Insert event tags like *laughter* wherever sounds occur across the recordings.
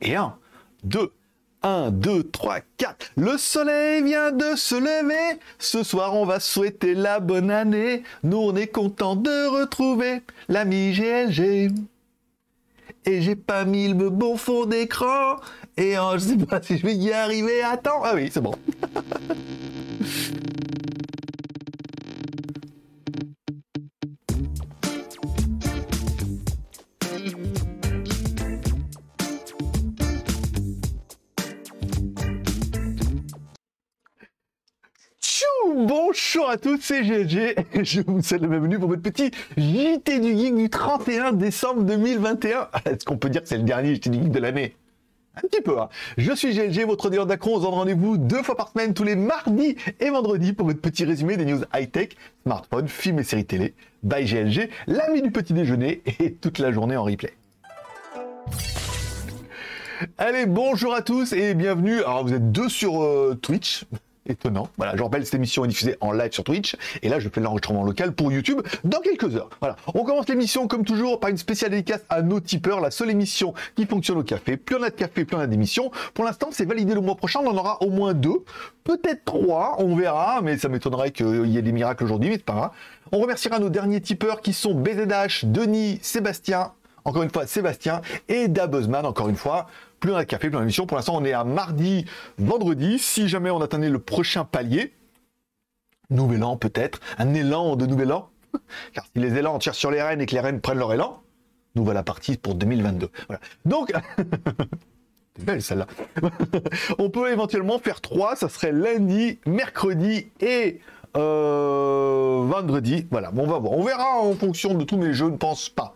Et 1, 2, 1, 2, 3, 4. Le soleil vient de se lever. Ce soir, on va souhaiter la bonne année. Nous, on est content de retrouver l'ami GLG. Et j'ai pas mis le bon fond d'écran. Et euh, je sais pas si je vais y arriver. Attends. Ah oui, c'est bon. *laughs* Bonjour à tous, c'est GG et je vous souhaite la bienvenue pour votre petit JT du Geek du 31 décembre 2021. Est-ce qu'on peut dire que c'est le dernier JT du Geek de l'année? Un petit peu, hein. Je suis GLG, votre auditeur d'Acron. On se donne rendez-vous deux fois par semaine, tous les mardis et vendredis, pour votre petit résumé des news high-tech, smartphones, films et séries télé. By GLG, l'ami du petit déjeuner et toute la journée en replay. Allez, bonjour à tous et bienvenue. Alors, vous êtes deux sur euh, Twitch étonnant. Voilà, je rappelle, cette émission est diffusée en live sur Twitch, et là, je fais l'enregistrement local pour YouTube dans quelques heures. Voilà, on commence l'émission comme toujours par une spéciale dédicace à nos tipeurs, la seule émission qui fonctionne au café. Plus on a de café, plus on a d'émissions. Pour l'instant, c'est validé le mois prochain, on en aura au moins deux, peut-être trois, on verra, mais ça m'étonnerait qu'il y ait des miracles aujourd'hui, mais c'est pas grave. On remerciera nos derniers tipeurs qui sont BZH, Denis, Sébastien, encore une fois Sébastien, et Dabuzman, encore une fois plus on a de café, plus on a. Pour l'instant, on est à mardi, vendredi. Si jamais on atteignait le prochain palier, nouvel an peut-être, un élan de nouvel an. *laughs* Car si les élans tirent sur les rênes et que les rênes prennent leur élan, nous voilà partis pour 2022. Voilà. Donc, *laughs* belle celle-là. *laughs* on peut éventuellement faire trois, ça serait lundi, mercredi et euh, vendredi. Voilà, on va voir. On verra en fonction de tout, mais je ne pense pas.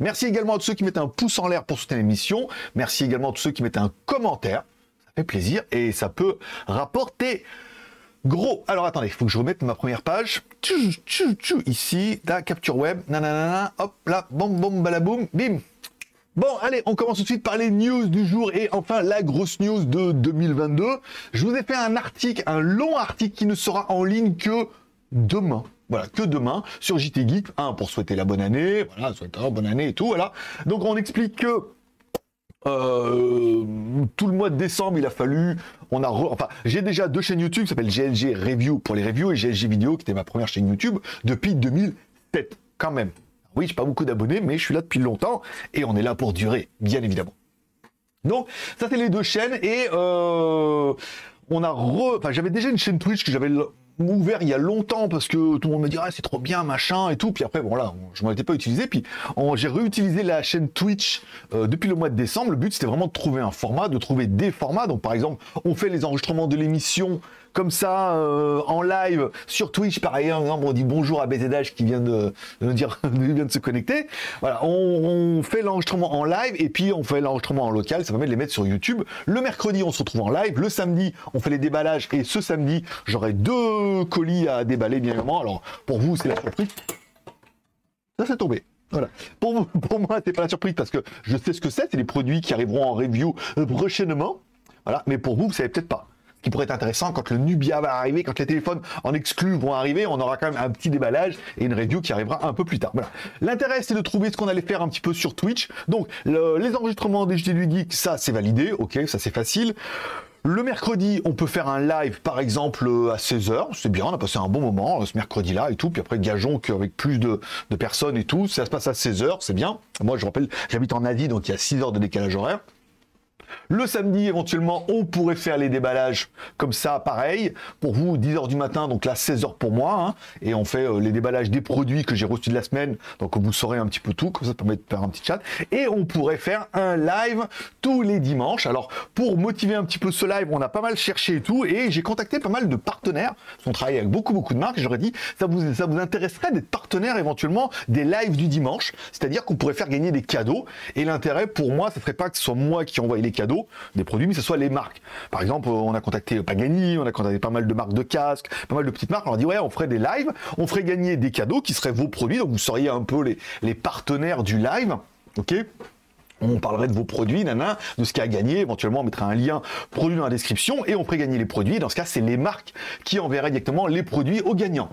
Merci également à tous ceux qui mettent un pouce en l'air pour soutenir l'émission. Merci également à tous ceux qui mettent un commentaire. Ça fait plaisir et ça peut rapporter gros. Alors attendez, il faut que je remette ma première page. ici, la capture web. Nanana, hop là, bom bom balaboum, bim. Bon, allez, on commence tout de suite par les news du jour et enfin la grosse news de 2022. Je vous ai fait un article, un long article qui ne sera en ligne que demain. Voilà, que demain sur JT Geek, un pour souhaiter la bonne année, voilà, souhaiter la bonne année et tout, voilà. Donc on explique que euh, tout le mois de décembre, il a fallu, on a, enfin, j'ai déjà deux chaînes YouTube qui s'appellent GLG Review pour les reviews et GLG Vidéo qui était ma première chaîne YouTube depuis 2007, quand même. Oui, j'ai pas beaucoup d'abonnés, mais je suis là depuis longtemps et on est là pour durer, bien évidemment. Donc, ça c'est les deux chaînes et euh, on a re... Enfin, j'avais déjà une chaîne Twitch que j'avais ouvert il y a longtemps parce que tout le monde me dit ah, c'est trop bien machin et tout. Puis après bon là je m'en étais pas utilisé. Puis j'ai réutilisé la chaîne Twitch euh, depuis le mois de décembre. Le but c'était vraiment de trouver un format de trouver des formats. Donc par exemple on fait les enregistrements de l'émission comme ça euh, en live sur Twitch. Par ailleurs, on dit bonjour à BZH qui vient de, de dire *laughs* de se connecter. Voilà, on, fait l'enregistrement en live et puis on fait l'enregistrement en local. Ça permet de les mettre sur YouTube. Le mercredi, on se retrouve en live. Le samedi, on fait les déballages et ce samedi, j'aurai deux colis à déballer bien évidemment. Alors pour vous, c'est la surprise. Ça, c'est tombé. Voilà. Pour, *laughs* pour moi, c'est pas la surprise parce que je sais ce que c'est. C'est les produits qui arriveront en review prochainement. Voilà. Mais pour vous, vous savez peut-être pas qui pourrait être intéressant quand le Nubia va arriver, quand les téléphones en exclus vont arriver, on aura quand même un petit déballage et une review qui arrivera un peu plus tard. L'intérêt, c'est de trouver ce qu'on allait faire un petit peu sur Twitch. Donc, les enregistrements des JT Geek, ça, c'est validé. Ok, ça, c'est facile. Le mercredi, on peut faire un live, par exemple, à 16h. C'est bien, on a passé un bon moment ce mercredi-là et tout. Puis après, gageons qu'avec plus de, de, personnes et tout, ça se passe à 16h, c'est bien. Moi, je rappelle, j'habite en Asie, donc il y a 6 heures de décalage horaire. Le samedi, éventuellement, on pourrait faire les déballages comme ça, pareil. Pour vous, 10h du matin, donc là, 16h pour moi. Hein. et on fait euh, les déballages des produits que j'ai reçus de la semaine. Donc vous saurez un petit peu tout, comme ça, permet de faire un petit chat. Et on pourrait faire un live tous les dimanches. Alors, pour motiver un petit peu ce live, on a pas mal cherché et tout. Et j'ai contacté pas mal de partenaires. On travaille avec beaucoup, beaucoup de marques. J'aurais dit, ça vous, ça vous intéresserait d'être partenaire éventuellement des lives du dimanche. C'est-à-dire qu'on pourrait faire gagner des cadeaux. Et l'intérêt pour moi, ce serait pas que ce soit moi qui envoie les cadeaux des produits, mais ce soit les marques. Par exemple, on a contacté Pagani, on a contacté pas mal de marques de casques, pas mal de petites marques. On leur dit ouais, on ferait des lives, on ferait gagner des cadeaux qui seraient vos produits, donc vous seriez un peu les, partenaires du live. Ok? On parlerait de vos produits, nana, de ce qu'il a à gagner. Éventuellement, on mettra un lien produit dans la description et on ferait gagner les produits. Dans ce cas, c'est les marques qui enverraient directement les produits aux gagnants.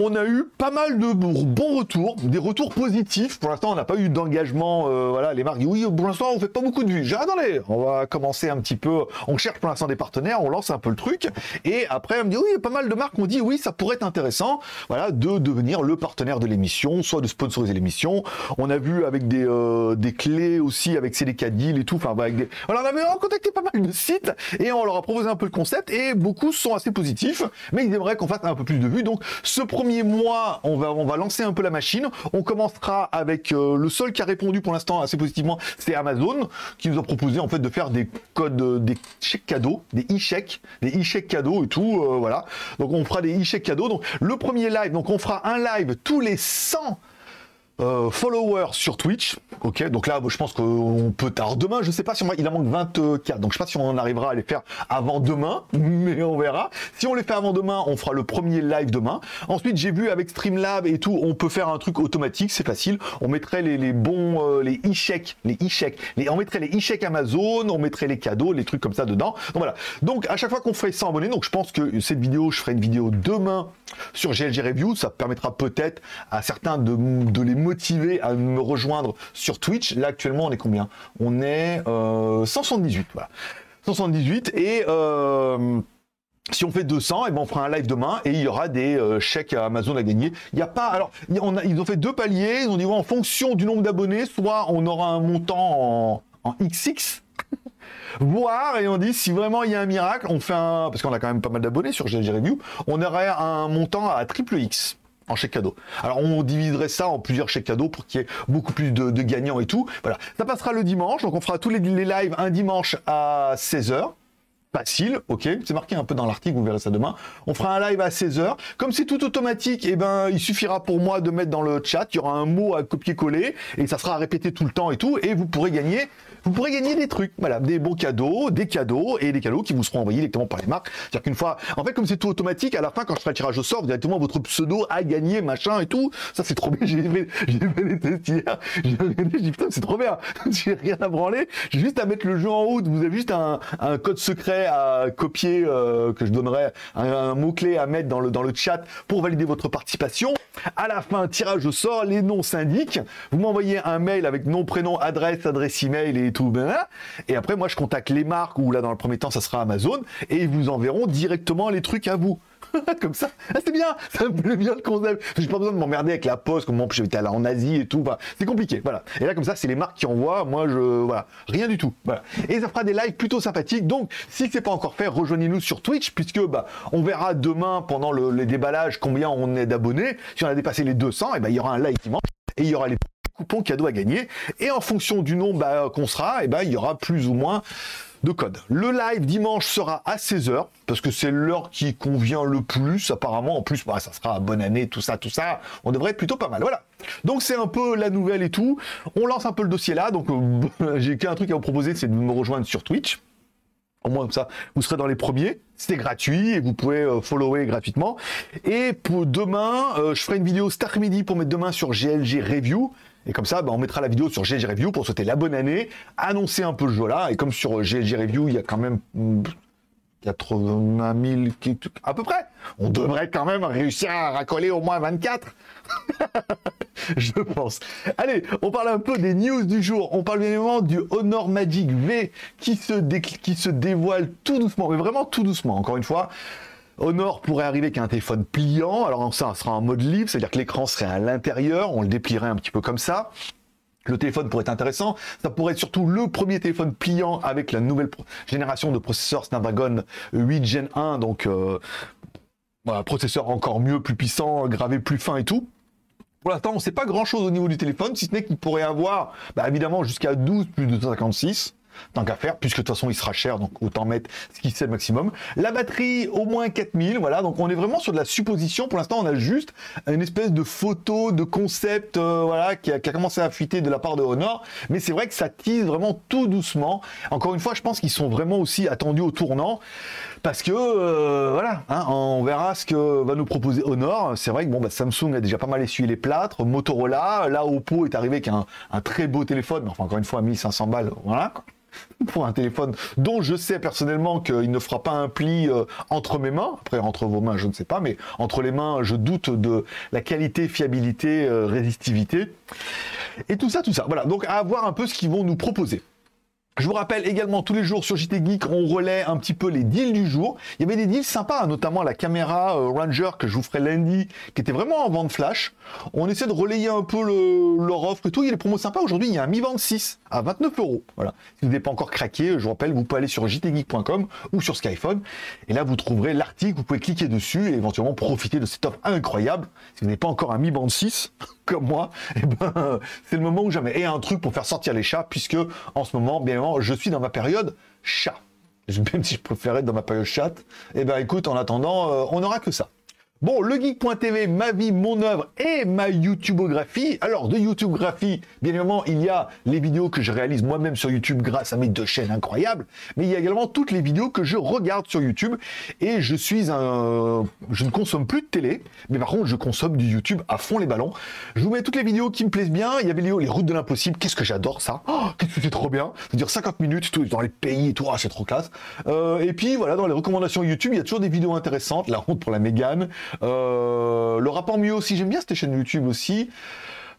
On a eu pas mal de bons retours, des retours positifs. Pour l'instant, on n'a pas eu d'engagement. Euh, voilà, les marques oui, pour l'instant, on fait pas beaucoup de vues. J'ai attendez, on va commencer un petit peu. On cherche pour l'instant des partenaires, on lance un peu le truc. Et après, on me dit oui, pas mal de marques ont dit oui, ça pourrait être intéressant. Voilà, de devenir le partenaire de l'émission, soit de sponsoriser l'émission. On a vu avec des, euh, des clés aussi, avec CDK Deal et tout. Enfin, voilà, on avait contacté pas mal de sites et on leur a proposé un peu le concept et beaucoup sont assez positifs, mais ils aimeraient qu'on fasse un peu plus de vues. Donc, ce premier mois, on va, on va lancer un peu la machine. On commencera avec euh, le seul qui a répondu pour l'instant assez positivement, c'est Amazon, qui nous a proposé en fait de faire des codes, euh, des chèques cadeaux, des e-chèques, des e-chèques cadeaux et tout, euh, voilà. Donc on fera des e-chèques cadeaux. Donc le premier live, donc on fera un live tous les 100 euh, followers sur Twitch. Ok, donc là, je pense qu'on peut. Alors demain, je sais pas si on... en manque 24, donc je sais pas si on arrivera à les faire avant demain, *laughs* mais on verra. Si on les fait avant demain, on fera le premier live demain. Ensuite, j'ai vu avec Streamlab et tout, on peut faire un truc automatique, c'est facile. On mettrait les, bons, euh, les e-chèques, les e-chèques, on mettrait les e-chèques Amazon, on mettrait les cadeaux, les trucs comme ça dedans. Donc voilà. Donc à chaque fois qu'on ferait 100 abonnés, donc je pense que cette vidéo, je ferai une vidéo demain sur GLG Review, ça permettra peut-être à certains de, de les motivé à me rejoindre sur Twitch. Là, actuellement, on est combien? On est 178, euh, voilà. 178 et euh, si on fait 200, et eh ben on fera un live demain et il y aura des euh, chèques à Amazon à gagner. Il n'y a pas, alors ils ont fait deux paliers. Ils ont dit en fonction du nombre d'abonnés, soit on aura un montant en, XX, *laughs* voire et on dit si vraiment il y a un miracle, on fait un parce qu'on a quand même pas mal d'abonnés sur GG Review, on aurait un montant à triple X en chèque cadeau. Alors on diviserait ça en plusieurs chèques cadeaux pour qu'il y ait beaucoup plus de, gagnants et tout. Voilà, ça passera le dimanche, donc on fera tous les, lives un dimanche à 16h. Facile, ok, c'est marqué un peu dans l'article, vous verrez ça demain. On fera un live à 16h. Comme c'est tout automatique, et eh ben, il suffira pour moi de mettre dans le chat, il y aura un mot à copier-coller, et ça sera répété tout le temps et tout, et vous pourrez gagner vous pourrez gagner des trucs, voilà, des bons cadeaux, des cadeaux et des cadeaux qui vous seront envoyés directement par les marques. C'est-à-dire qu'une fois, en fait, comme c'est tout automatique, à la fin, quand je ferai le tirage au sort, directement votre pseudo a gagné, machin et tout. Ça, c'est trop bien. *laughs* J'ai fait, fait les tests hier. *laughs* J'ai regardé, j'ai dit, c'est trop bien. *laughs* j'ai rien à branler. J'ai juste à mettre le jeu en route. Vous avez juste un, un code secret à copier, euh, que je donnerai, un, mot-clé à mettre dans le, dans le chat pour valider votre participation. À la fin, tirage au sort, les noms s'indiquent. Vous m'envoyez un mail avec nom, prénom, adresse, adresse email et tout. Ben et après, moi, je contacte les marques, ou là, dans le premier temps, ça sera Amazon, et ils vous enverront directement les trucs à vous. *laughs* comme ça, ah, c'est bien, ça me bien le. J'ai pas besoin de m'emmerder avec la poste, comme moi j'étais en Asie et tout. c'est compliqué, voilà. Et là, comme ça, c'est les marques qui envoient. Moi, je, voilà, rien du tout. Voilà. Et ça fera des lives plutôt sympathiques. Donc, si c'est pas encore fait, rejoignez-nous sur Twitch, puisque bah, on verra demain pendant le, les déballages combien on est d'abonnés. Si on a dépassé les 200, et ben il y aura un live dimanche et il y aura les coupons cadeaux à gagner. Et en fonction du nombre bah, qu'on sera, et ben il y aura plus ou moins de code. Le live dimanche sera à 16h, parce que c'est l'heure qui convient le plus, apparemment. En plus, bah, ça sera bonne année, tout ça, tout ça. On devrait être plutôt pas mal. Voilà. Donc c'est un peu la nouvelle et tout. On lance un peu le dossier là. Donc euh, *laughs* j'ai qu'un truc à vous proposer, c'est de me rejoindre sur Twitch. Au moins comme ça, vous serez dans les premiers. C'est gratuit et vous pouvez euh, follower gratuitement. Et pour demain, euh, je ferai une vidéo Star Midi pour mettre demain sur GLG Review. Et comme ça, bah, on mettra la vidéo sur GLG Review pour souhaiter la bonne année, annoncer un peu le jeu là. Et comme sur GLG Review, il y a quand même 80 000, à peu près. On devrait quand même réussir à racoler au moins 24. *laughs* Je pense. Allez, on parle un peu des news du jour. On parle bien évidemment du Honor Magic V qui se, qui se dévoile tout doucement, mais vraiment tout doucement. Encore une fois, Honor pourrait arriver avec un téléphone pliant. Alors ça sera en mode livre, c'est-à-dire que l'écran serait à l'intérieur, on le déplierait un petit peu comme ça. Le téléphone pourrait être intéressant. Ça pourrait être surtout le premier téléphone pliant avec la nouvelle génération de processeurs Snapdragon 8 Gen 1. Donc, euh, processeur encore mieux, plus puissant, gravé plus fin et tout. Pour l'instant, on ne sait pas grand-chose au niveau du téléphone, si ce n'est qu'il pourrait avoir, bah, évidemment, jusqu'à 12 plus de 256 tant qu'à faire, puisque de toute façon il sera cher, donc autant mettre ce qui c'est le maximum. La batterie au moins 4000, voilà, donc on est vraiment sur de la supposition. Pour l'instant, on a juste une espèce de photo, de concept, euh, voilà, qui a, commencé à fuiter de la part de Honor, mais c'est vrai que ça tease vraiment tout doucement. Encore une fois, je pense qu'ils sont vraiment aussi attendus au tournant, parce que euh, voilà, hein, on verra ce que va nous proposer Honor. C'est vrai que bon, bah, Samsung a déjà pas mal essuyé les plâtres, Motorola, là Oppo est arrivé avec un, très beau téléphone, mais enfin encore une fois 1500 balles, voilà. *laughs* pour un téléphone dont je sais personnellement qu'il ne fera pas un pli euh, entre mes mains. Après, entre vos mains, je ne sais pas, mais entre les mains, je doute de la qualité, fiabilité, euh, résistivité. Et tout ça, tout ça. Voilà, donc à voir un peu ce qu'ils vont nous proposer. Je vous rappelle également tous les jours sur JT Geek, on relaie un petit peu les deals du jour. Il y avait des deals sympas, notamment la caméra euh, Ranger que je vous ferai lundi, qui était vraiment en vente flash. On essaie de relayer un peu leur offre et tout. Il y a des promos sympas. Aujourd'hui, il y a un Mi Band 6 à 29 euros. Voilà. Si vous n'avez pas encore craqué, je vous rappelle, vous pouvez aller sur jtgeek.com ou sur Skyphone. Et là, vous trouverez l'article. Vous pouvez cliquer dessus et éventuellement profiter de cette offre incroyable. Si vous n'avez pas encore un Mi Band 6, *laughs* comme moi, *laughs* eh ben, c'est le moment où jamais. Et un truc pour faire sortir les chats, puisque en ce moment, bien évidemment, je suis dans ma période chat. *laughs* Même si je préférais être dans ma période chat, eh ben écoute, en attendant, euh, on n'aura que ça. Bon, legeek.tv, ma vie, mon œuvre et ma YouTubeographie. Alors, de YouTubeographie, bien évidemment, il y a les vidéos que je réalise moi-même sur YouTube grâce à mes deux chaînes incroyables, mais il y a également toutes les vidéos que je regarde sur YouTube. Et je suis un... Je ne consomme plus de télé, mais par contre, je consomme du YouTube à fond les ballons. Je vous mets toutes les vidéos qui me plaisent bien. Il y avait les, les routes de l'impossible. Qu'est-ce que j'adore ça? Oh, Qu'est-ce que c'est trop bien C'est-à-dire 50 minutes tout, dans les pays et tout. Ah, c'est trop classe. Euh, et puis, voilà, dans les recommandations YouTube, il y a toujours des vidéos intéressantes. La honte pour la Mégane. Euh, le rapport mieux aussi, j'aime bien cette chaîne YouTube aussi.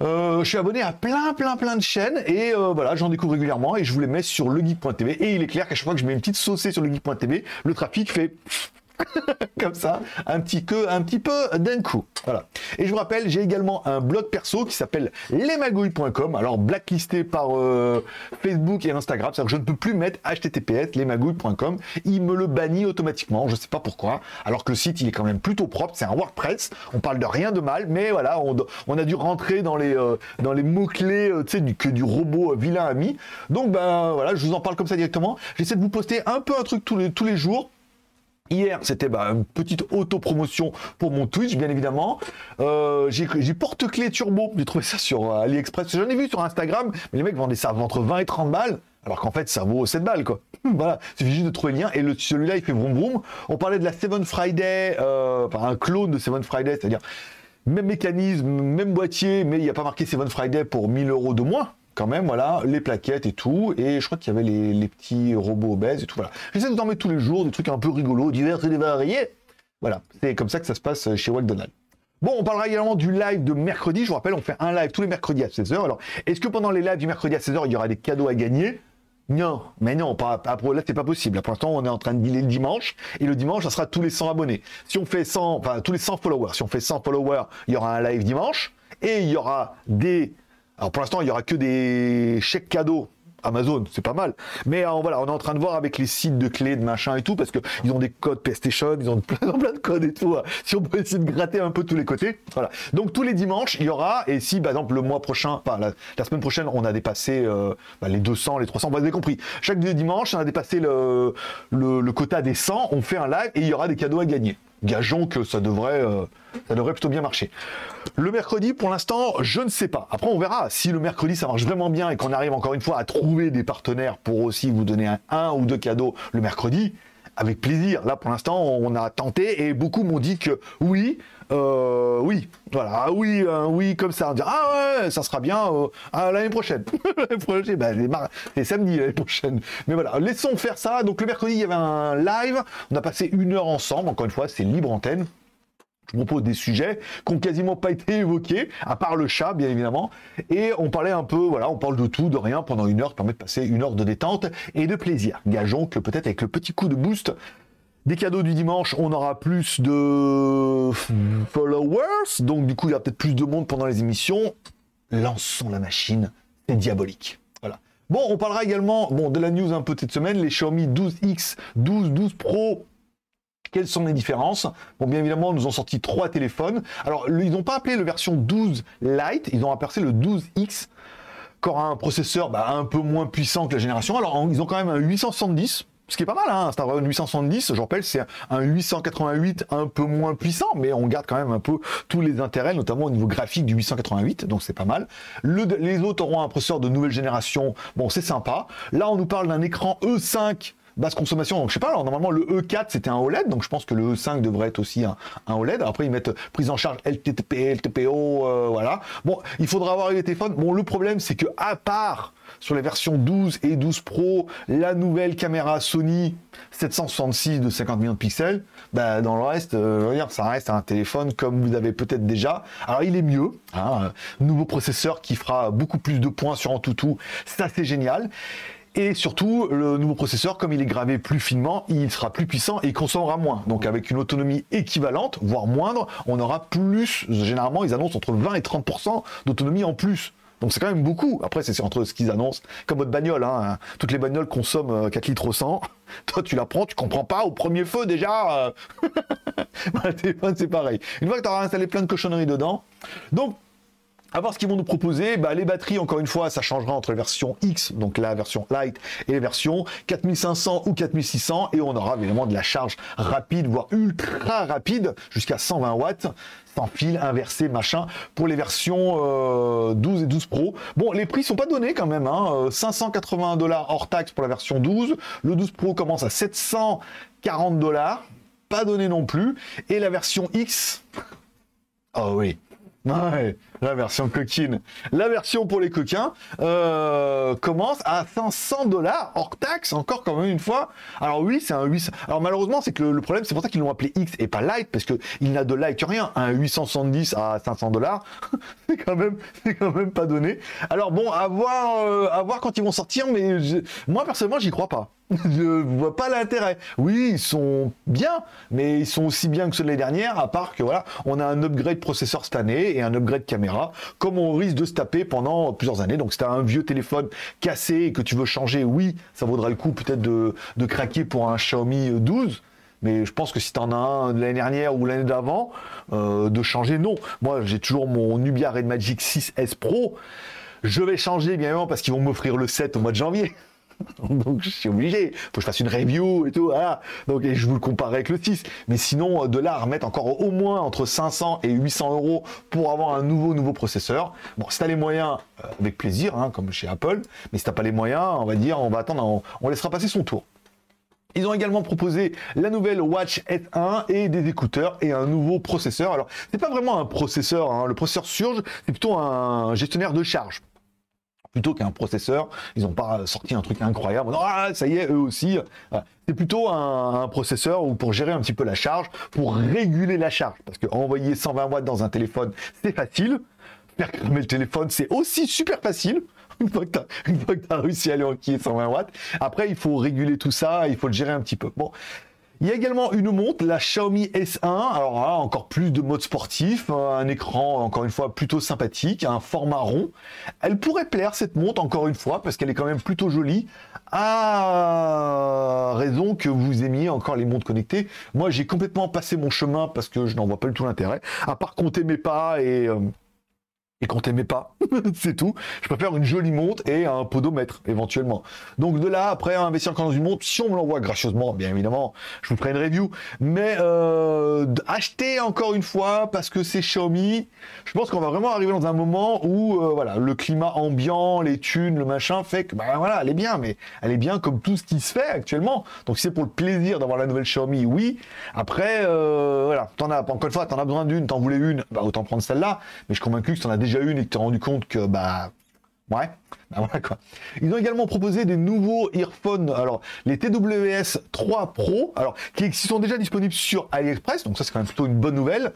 Euh, je suis abonné à plein, plein, plein de chaînes et euh, voilà, j'en découvre régulièrement et je vous les mets sur legeek.tv. Et il est clair qu'à chaque fois que je mets une petite saucée sur legeek.tv, le trafic fait *laughs* comme ça, un petit, que, un petit peu d'un coup. Voilà. Et je vous rappelle, j'ai également un blog perso qui s'appelle lesmagouilles.com, alors blacklisté par euh, Facebook et Instagram, c'est-à-dire que je ne peux plus mettre https lesmagouilles.com, il me le bannit automatiquement, je ne sais pas pourquoi, alors que le site il est quand même plutôt propre, c'est un WordPress, on parle de rien de mal, mais voilà, on, a dû rentrer dans les, euh, dans les mots-clés euh, du, que du robot vilain ami. Donc ben voilà, je vous en parle comme ça directement. J'essaie de vous poster un peu un truc tous les, tous les jours Hier, c'était bah, une petite auto-promotion pour mon Twitch, bien évidemment. Euh, j'ai porte-clés turbo. J'ai trouvé ça sur euh, AliExpress. J'en ai vu sur Instagram, mais les mecs vendaient ça entre 20 et 30 balles. Alors qu'en fait, ça vaut 7 balles, quoi. *laughs* voilà, il suffit juste de trouver le lien. Et celui-là, il fait vroom vroom. On parlait de la Seven Friday, euh, enfin un clone de Seven Friday, c'est-à-dire même mécanisme, même boîtier, mais il n'y a pas marqué Seven Friday pour 1000 euros de moins quand même, voilà, les plaquettes et tout. Et je crois qu'il y avait les, petits robots obèses et tout. Voilà. J'essaie de dormir tous les jours, des trucs un peu rigolos, divers et variés. Voilà, c'est comme ça que ça se passe chez McDonald's. Bon, on parlera également du live de mercredi. Je vous rappelle, on fait un live tous les mercredis à 16h. Alors, est-ce que pendant les lives du mercredi à 16h, il y aura des cadeaux à gagner? Non, mais non, pas, pas là c'est pas possible. Pour l'instant, on est en train de dealer le dimanche et le dimanche, ça sera tous les 100 abonnés. Si on fait 100, enfin tous les 100 followers, si on fait 100 followers, il y aura un live dimanche et il y aura des alors pour l'instant, il y aura que des chèques cadeaux Amazon, c'est pas mal. Mais euh, voilà, on est en train de voir avec les sites de clés, de machin et tout, parce qu'ils ont des codes PlayStation, ils ont plein, *laughs* plein de codes et tout. Hein. Si on peut essayer de gratter un peu tous les côtés. Voilà. Donc tous les dimanches, il y aura, et si par exemple le mois prochain, enfin la, semaine prochaine, on a dépassé euh, bah, les 200, les 300, vous avez compris. Chaque dimanche, on a dépassé le, le quota des 100, on fait un live et il y aura des cadeaux à gagner gageons que ça devrait, euh, ça devrait plutôt bien marcher. Le mercredi, pour l'instant, je ne sais pas. Après, on verra. Si le mercredi, ça marche vraiment bien et qu'on arrive encore une fois à trouver des partenaires pour aussi vous donner un, ou deux cadeaux le mercredi, avec plaisir. Là, pour l'instant, on a tenté et beaucoup m'ont dit que oui, euh, oui, voilà, ah oui, oui, comme ça. On ah ouais, ça sera bien euh, l'année prochaine. *laughs* l'année prochaine, c'est samedi l'année prochaine. Mais voilà, laissons faire ça. Donc le mercredi, il y avait un live. On a passé une heure ensemble. Encore une fois, c'est libre antenne. Je propose des sujets qui n'ont quasiment pas été évoqués, à part le chat, bien évidemment. Et on parlait un peu, voilà, on parle de tout, de rien pendant une heure, permet de passer une heure de détente et de plaisir. Gageons que peut-être avec le petit coup de boost des cadeaux du dimanche, on aura plus de followers, donc du coup il y aura peut-être plus de monde pendant les émissions. Lançons la machine, c'est diabolique. Voilà. Bon, on parlera également bon, de la news un peu cette semaine, les Xiaomi 12X, 12, 12 Pro. Quelles sont les différences? Bon, bien évidemment, nous ont sorti trois téléphones. Alors, ils n'ont pas appelé le version 12 Lite, ils ont appelé le 12X, qui aura un processeur bah, un peu moins puissant que la génération. Alors, ils ont quand même un 870, ce qui est pas mal, hein, un 870, je rappelle, c'est un 888 un peu moins puissant, mais on garde quand même un peu tous les intérêts, notamment au niveau graphique du 888, donc c'est pas mal. les autres auront un processeur de nouvelle génération, bon c'est sympa. Là on nous parle d'un écran E5 basse consommation. Donc je sais pas, alors normalement le E4 c'était un OLED, donc je pense que le E5 devrait être aussi un, OLED. Après ils mettent prise en charge LTP, LTPO, euh, voilà. Bon, il faudra avoir les téléphones. Bon, le problème c'est que à part sur les versions 12 et 12 Pro, la nouvelle caméra Sony 766 de 50 millions de pixels, bah, dans le reste, euh, ça reste un téléphone comme vous avez peut-être déjà. Alors il est mieux, hein, nouveau processeur qui fera beaucoup plus de points sur Antutu, ça c'est génial. Et surtout, le nouveau processeur, comme il est gravé plus finement, il sera plus puissant et il consommera moins. Donc avec une autonomie équivalente, voire moindre, on aura plus, généralement ils annoncent entre 20 et 30% d'autonomie en plus. Donc c'est quand même beaucoup. Après, c'est entre ce qu'ils annoncent. Comme votre bagnole, hein. toutes les bagnoles consomment 4 euh, litres au 100. *laughs* Toi, tu la prends, tu comprends pas au premier feu déjà. *laughs* Téléphone, c'est pareil. Une fois que tu auras installé plein de cochonneries dedans. Donc, à voir ce qu'ils vont nous proposer. Bah, les batteries, encore une fois, ça changera entre la version X, donc la version Lite, et les versions 4500 ou 4600. Et on aura évidemment de la charge rapide, voire ultra rapide, jusqu'à 120 watts sans fil inversé, machin, pour les versions 12 euh, et 12 Pro. Bon, les prix sont pas donnés quand même, hein, 580 euh, dollars hors taxe pour la version 12, le 12 Pro commence à 740 dollars, pas donné non plus, et la version X, oh oui, Ouais, la version coquine. La version pour les coquins euh, commence à 500 dollars hors taxe, encore quand même une fois. Alors oui, c'est un 800. Alors malheureusement, c'est que le, problème, c'est pour ça qu'ils l'ont appelé X et pas Light, parce qu'il n'a de Light que rien. Un 870 à 500 dollars, *laughs* c'est quand même, c'est quand même pas donné. Alors bon, à voir, euh, à voir quand ils vont sortir, mais moi personnellement, j'y crois pas. *laughs* Je vois pas l'intérêt. Oui, ils sont bien, mais ils sont aussi bien que ceux de l'année dernière, à part que voilà, on a un upgrade processeur cette année et un upgrade caméra, comme on risque de se taper pendant plusieurs années. Donc si tu as un vieux téléphone cassé et que tu veux changer, oui, ça vaudra le coup peut-être de, craquer pour un Xiaomi 12. Mais je pense que si tu en as un de l'année dernière ou l'année d'avant, euh, de changer, non. Moi, j'ai toujours mon Nubia Red Magic 6S Pro. Je vais changer, bien évidemment, parce qu'ils vont m'offrir le 7 au mois de janvier. *laughs* donc je suis obligé, faut que je fasse une review et tout, voilà. Donc et je vous le compare avec le 6. Mais sinon, de là remettre encore au moins entre 500 et 800 euros pour avoir un nouveau nouveau processeur. Bon, si t'as les moyens, euh, avec plaisir, hein, comme chez Apple. Mais si t'as pas les moyens, on va dire, on va attendre, on, laissera passer son tour. Ils ont également proposé la nouvelle Watch S1 et des écouteurs et un nouveau processeur. Alors, c'est pas vraiment un processeur, hein. le processeur Surge, c'est plutôt un gestionnaire de charge plutôt qu'un processeur. Ils n'ont pas sorti un truc incroyable. Ah, ça y est, eux aussi. C'est plutôt un, processeur où pour gérer un petit peu la charge, pour réguler la charge. Parce qu'envoyer 120 watts dans un téléphone, c'est facile. Faire le téléphone, c'est aussi super facile. *laughs* Une fois que tu as, réussi à aller enquiller 120 watts. Après, il faut réguler tout ça, il faut le gérer un petit peu. Bon, il y a également une montre, la Xiaomi S1. Alors là, encore plus de mode sportif, un écran encore une fois plutôt sympathique, un format rond. Elle pourrait plaire cette montre encore une fois parce qu'elle est quand même plutôt jolie. À raison que vous aimiez encore les montres connectées. Moi, j'ai complètement passé mon chemin parce que je n'en vois pas du tout l'intérêt. À part compter mes pas et euh, et qu'on t'aimait pas, *laughs* c'est tout. Je préfère une jolie montre et un podomètre éventuellement. Donc de là, après investir encore dans une montre, si on me l'envoie gracieusement, bien évidemment, je vous ferai une review. Mais euh, acheter encore une fois parce que c'est Xiaomi, je pense qu'on va vraiment arriver dans un moment où euh, voilà, le climat ambiant, les thunes, le machin fait que bah voilà, elle est bien, mais elle est bien comme tout ce qui se fait actuellement. Donc si c'est pour le plaisir d'avoir la nouvelle Xiaomi, oui. Après, euh, voilà, t'en as encore une fois, t'en as besoin d'une, t'en voulais une, bah autant prendre celle-là. Mais je suis convaincu que t'en as déjà déjà une et que tu t'es rendu compte que bah ouais, bah voilà quoi. Ils ont également proposé des nouveaux earphones, alors les TWS 3 Pro, alors qui sont déjà disponibles sur AliExpress, donc ça c'est quand même plutôt une bonne nouvelle.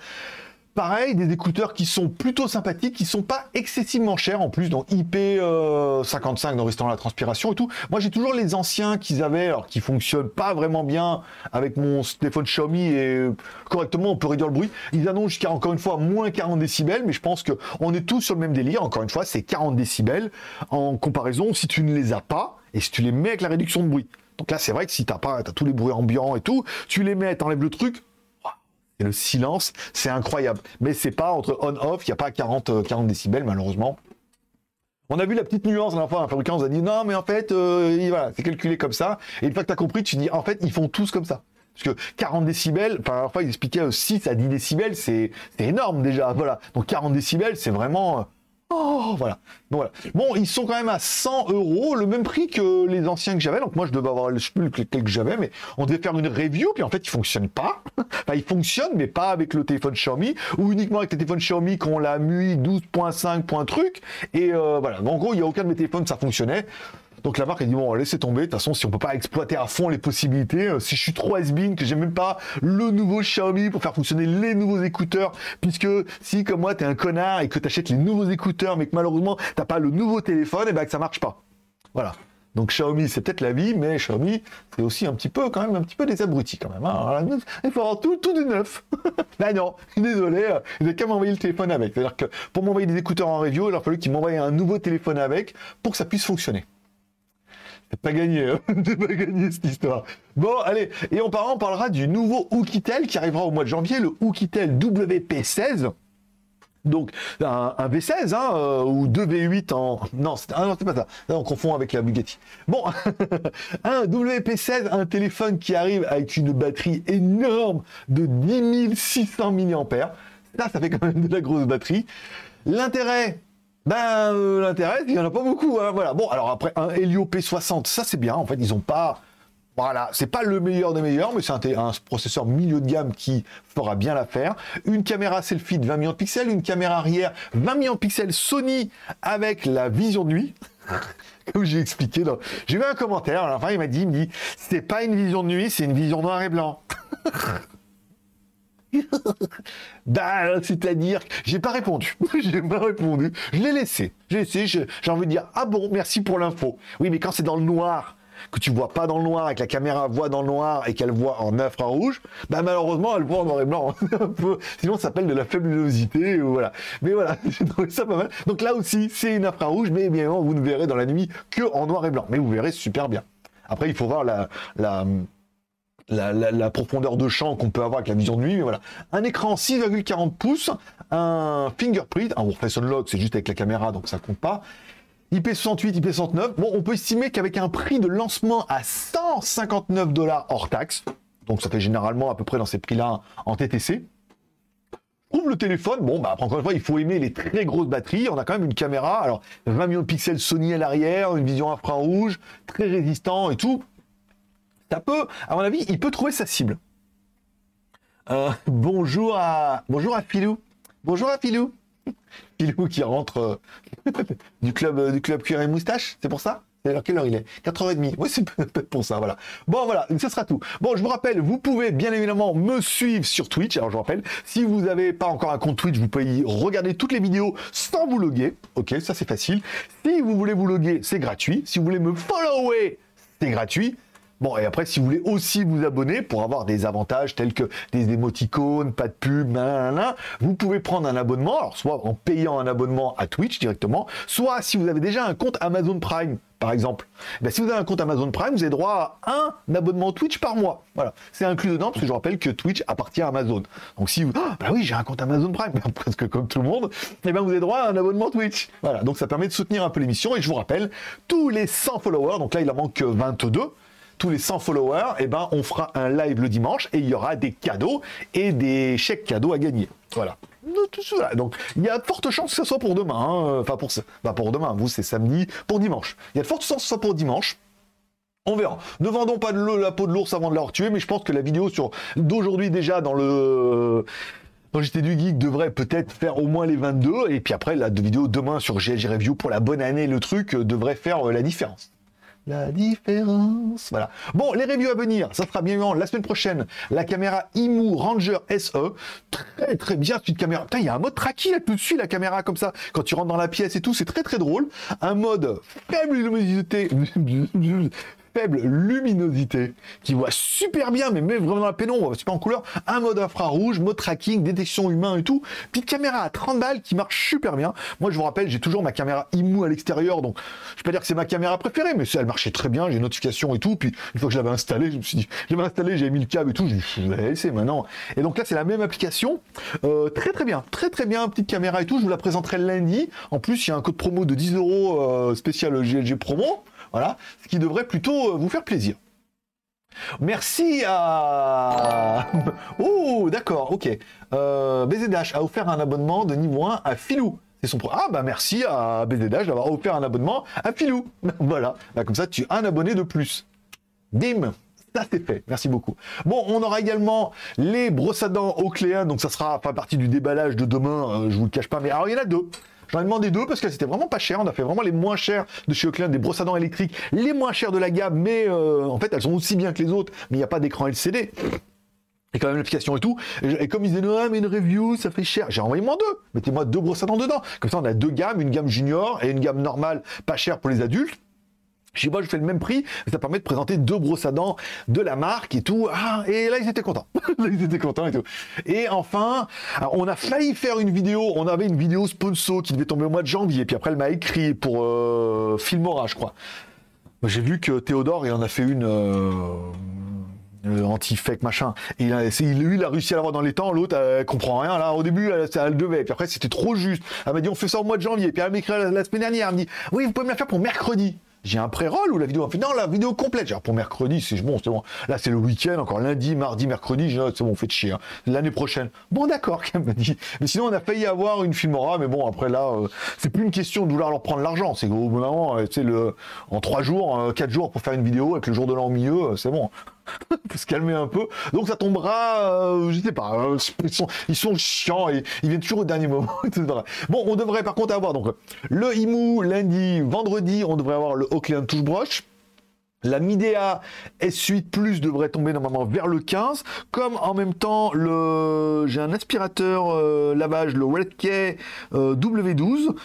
Pareil, des écouteurs qui sont plutôt sympathiques, qui sont pas excessivement chers en plus, donc IP55 euh, dans restaurant la transpiration et tout. Moi j'ai toujours les anciens qu'ils avaient, alors qui fonctionnent pas vraiment bien avec mon téléphone Xiaomi et correctement on peut réduire le bruit. Ils annoncent jusqu'à encore une fois moins 40 décibels, mais je pense que on est tous sur le même délire. Encore une fois, c'est 40 décibels en comparaison si tu ne les as pas et si tu les mets avec la réduction de bruit. Donc là c'est vrai que si t'as pas, as tous les bruits ambiants et tout, tu les mets, t'enlèves le truc, le silence, c'est incroyable. Mais c'est pas entre on-off, il n'y a pas 40, 40 euh, décibels, malheureusement. On a vu la petite nuance, la dernière fois, un fabricant nous a dit non, mais en fait, euh, voilà, c'est calculé comme ça. Et une fois que tu as compris, tu dis en fait, ils font tous comme ça. Parce que 40 décibels, enfin, la fois, ils expliquaient 6 à 10 décibels, c'est énorme déjà. Voilà. Donc 40 décibels, c'est vraiment Oh, voilà. Bon, ils sont quand même à 100 euros, le même prix que les anciens que j'avais. Donc moi, je devais avoir, sais plus lequel que j'avais, mais on devait faire une review, puis en fait, ils fonctionnent pas. *laughs* enfin, ils fonctionnent, mais pas avec le téléphone Xiaomi, ou uniquement avec les téléphones Xiaomi qu'on l'a MUI 12.5 point truc. Et euh, voilà. En gros, il n'y a aucun de mes téléphones, ça fonctionnait. Donc la marque a dit bon laissez tomber, de toute façon si on peut pas exploiter à fond les possibilités, euh, si je suis trop has que j'ai même pas le nouveau Xiaomi pour faire fonctionner les nouveaux écouteurs, puisque si comme moi t'es un connard et que t'achètes les nouveaux écouteurs mais que malheureusement t'as pas le nouveau téléphone, et eh ben que ça marche pas. Voilà. Donc Xiaomi, c'est peut-être la vie, mais Xiaomi, c'est aussi un petit peu, quand même, un petit peu des abrutis, quand même. Il faut avoir tout, tout du neuf. *laughs* ben non, désolé, euh, ils n'ont qu'à m'envoyer le téléphone avec. C'est-à-dire que pour m'envoyer des écouteurs en review, il a fallu qu'ils m'envoient un nouveau téléphone avec pour que ça puisse fonctionner. Pas gagné, hein. *laughs* Pas gagné cette histoire. Bon, allez, et on, on parlera du nouveau Oukitel qui arrivera au mois de janvier, le Oukitel WP16. Donc un, V16 hein, euh, ou 2 V8 en non c'est ah, pas ça. On confond avec la Bugatti. Bon *laughs* un WP16 un téléphone qui arrive avec une batterie énorme de 10 600 mAh ça ça fait quand même de la grosse batterie. L'intérêt ben, euh, l'intérêt, il n'y en a pas beaucoup. Hein, voilà. Bon, alors après, un Helio P60, ça c'est bien. En fait, ils n'ont pas. Voilà, c'est pas le meilleur des meilleurs, mais c'est un, processeur milieu de gamme qui fera bien l'affaire. Une caméra selfie de 20 millions de pixels, une caméra arrière 20 millions de pixels Sony avec la vision de nuit. *laughs* Comme j'ai expliqué, j'ai vu un commentaire, à la fin il m'a dit, il me dit, c'est pas une vision de nuit, c'est une vision noir et blanc. *laughs* *laughs* bah, c'est-à-dire, j'ai pas répondu. *laughs* j'ai pas répondu. Je l'ai laissé. J'ai laissé. J'ai envie de dire, ah bon, merci pour l'info. Oui, mais quand c'est dans le noir, que tu vois pas dans le noir et que la caméra voit dans le noir et qu'elle voit en infrarouge, bah malheureusement elle voit en noir et blanc. *laughs* Sinon ça s'appelle de la faible luminosité voilà. Mais voilà, j'ai trouvé ça pas mal. Donc là aussi c'est une infrarouge, mais bien vous ne verrez dans la nuit que en noir et blanc. Mais vous verrez super bien. Après il faut voir la, la la, profondeur de champ qu'on peut avoir avec la vision de nuit, voilà. Un écran 6,40 pouces, un fingerprint, un Face Unlock, c'est juste avec la caméra, donc ça compte pas. IP68, IP69. Bon, on peut estimer qu'avec un prix de lancement à 159 dollars hors taxe, donc ça fait généralement à peu près dans ces prix-là en TTC. Ouvre le téléphone, bon, bah après, encore une fois, il faut aimer les très grosses batteries. On a quand même une caméra, alors 20 millions de pixels Sony à l'arrière, une vision infrarouge, très résistant et tout peut, à mon avis, il peut trouver sa cible. Euh, bonjour à bonjour à Filou. Bonjour à Filou. *laughs* Filou qui rentre euh, *laughs* du club euh, du club cuir et moustache, c'est pour ça? Alors, quelle heure il est? 4h30. Oui, c'est *laughs* peut-être pour ça, voilà. Bon, voilà, ce sera tout. Bon, je vous rappelle, vous pouvez bien évidemment me suivre sur Twitch. Alors, je vous rappelle, si vous n'avez pas encore un compte Twitch, vous pouvez regarder toutes les vidéos sans vous loguer. Ok, ça c'est facile. Si vous voulez vous loguer, c'est gratuit. Si vous voulez me follower, c'est gratuit. Bon, et après, si vous voulez aussi vous abonner pour avoir des avantages tels que des émoticônes, pas de pub, vous pouvez prendre un abonnement, alors soit en payant un abonnement à Twitch directement, soit si vous avez déjà un compte Amazon Prime, par exemple. Ben, si vous avez un compte Amazon Prime, vous avez droit à un abonnement Twitch par mois. Voilà, c'est inclus dedans parce que je rappelle que Twitch appartient à Amazon. Donc si vous, ah, bah oui, j'ai un compte Amazon Prime, *laughs* presque comme tout le monde, et eh ben vous avez droit à un abonnement Twitch. Voilà, donc ça permet de soutenir un peu l'émission. Et je vous rappelle, tous les 100 followers, donc là il en manque 22 tous les 100 followers, eh ben, on fera un live le dimanche et il y aura des cadeaux et des chèques cadeaux à gagner. Voilà. Donc, il y a de fortes chances que ce soit pour demain. Hein. Enfin, pour, bah, pour demain, vous, c'est samedi, pour dimanche. Il y a de fortes chances que ce soit pour dimanche. On verra. Ne vendons pas de la peau de l'ours avant de l'avoir tué, mais je pense que la vidéo sur d'aujourd'hui déjà dans le dans JT du Geek devrait peut-être faire au moins les 22, et puis après la vidéo demain sur GLG Review pour la bonne année, le truc euh, devrait faire euh, la différence la différence. Voilà. Bon, les reviews à venir, ça sera bien la semaine prochaine. La caméra IMU Ranger SE. Très très bien cette caméra. Putain, il y a un mode tracking là tout de suite, la caméra comme ça. Quand tu rentres dans la pièce et tout, c'est très très drôle. Un mode faible luminosité *laughs* faible luminosité, qui voit super bien, mais même vraiment dans la pénombre, c'est pas en couleur, un mode infrarouge, mode tracking, détection humain et tout, petite caméra à 30 balles qui marche super bien. Moi, je vous rappelle, j'ai toujours ma caméra IMU à l'extérieur, donc je peux dire que c'est ma caméra préférée, mais elle marchait très bien, j'ai notification et tout, puis une fois que je l'avais installé, je me suis dit, j'avais installé, j'avais mis le câble et tout, je la laisser maintenant. Et donc là, c'est la même application, euh, très très bien, très très bien, petite caméra et tout, je vous la présenterai lundi. En plus, il y a un code promo de 10 euros euh, spécial GLG promo. Voilà, ce qui devrait plutôt euh, vous faire plaisir. Merci à... *laughs* Oh, d'accord, ok. Euh, BZH a offert un abonnement de niveau 1 à Filou. C'est son. Ah bah merci à BZH d'avoir offert un abonnement à Pilou. *laughs* voilà. Bah, comme ça, tu as un abonné de plus. Bim ça c'est fait, merci beaucoup. Bon, on aura également les brosses à dents donc ça sera pas partie du déballage de demain, euh, je vous le cache pas, mais alors il y en a deux. J'en ai demandé deux parce que c'était vraiment pas cher. On a fait vraiment les moins chers de chez Ocléa, des brosses à dents électriques, les moins chers de la gamme, mais euh, en fait elles sont aussi bien que les autres, mais il n'y a pas d'écran LCD. Et quand même l'application et tout. Et, comme ils disaient, non, mais une review, ça fait cher. J'ai envoyé moi deux. Mettez-moi deux brosses à dents dedans. Comme ça, on a deux gammes, une gamme junior et une gamme normale, pas chère pour les adultes. Je sais pas, je fais le même prix, ça permet de présenter deux brosses à dents de la marque et tout. Ah, et là, ils étaient contents. *laughs* ils étaient contents et tout. Et enfin, on a failli faire une vidéo. On avait une vidéo sponsor qui devait tomber au mois de janvier. Puis après, elle m'a écrit pour euh, Filmora, je crois. J'ai vu que Théodore, il en a fait une. Euh, euh, anti-fake machin. Et il a, lui, il a réussi à l'avoir dans les temps, l'autre, elle comprend rien. Là, au début, elle, elle devait. Puis après, c'était trop juste. Elle m'a dit, on fait ça au mois de janvier. Puis elle m'a écrit la, la, semaine dernière. Elle me dit, oui, vous pouvez me la faire pour mercredi j'ai un pré-roll ou la vidéo non la vidéo complète. Genre pour mercredi c'est bon c'est bon. Là c'est le week-end encore lundi mardi mercredi c'est bon on fait de chier hein. l'année prochaine. Bon d'accord *laughs* m'a dit. Mais sinon on a failli avoir une filmora mais bon après là euh, c'est plus une question de vouloir leur prendre l'argent. C'est au bout d'un moment euh, le en trois jours euh, quatre jours pour faire une vidéo avec le jour de l'an au milieu c'est bon *laughs* faut se calmer un peu. Donc ça tombera, euh, je sais pas, hein, ils, sont, chiants et ils viennent toujours au dernier moment. *laughs* bon, on devrait par contre avoir donc le IMU lundi, vendredi, on devrait avoir le Oakland Touchbrush. La Midea S8 Plus devrait tomber normalement vers le 15, comme en même temps le j'ai un aspirateur euh, lavage, le Redkey euh, W12.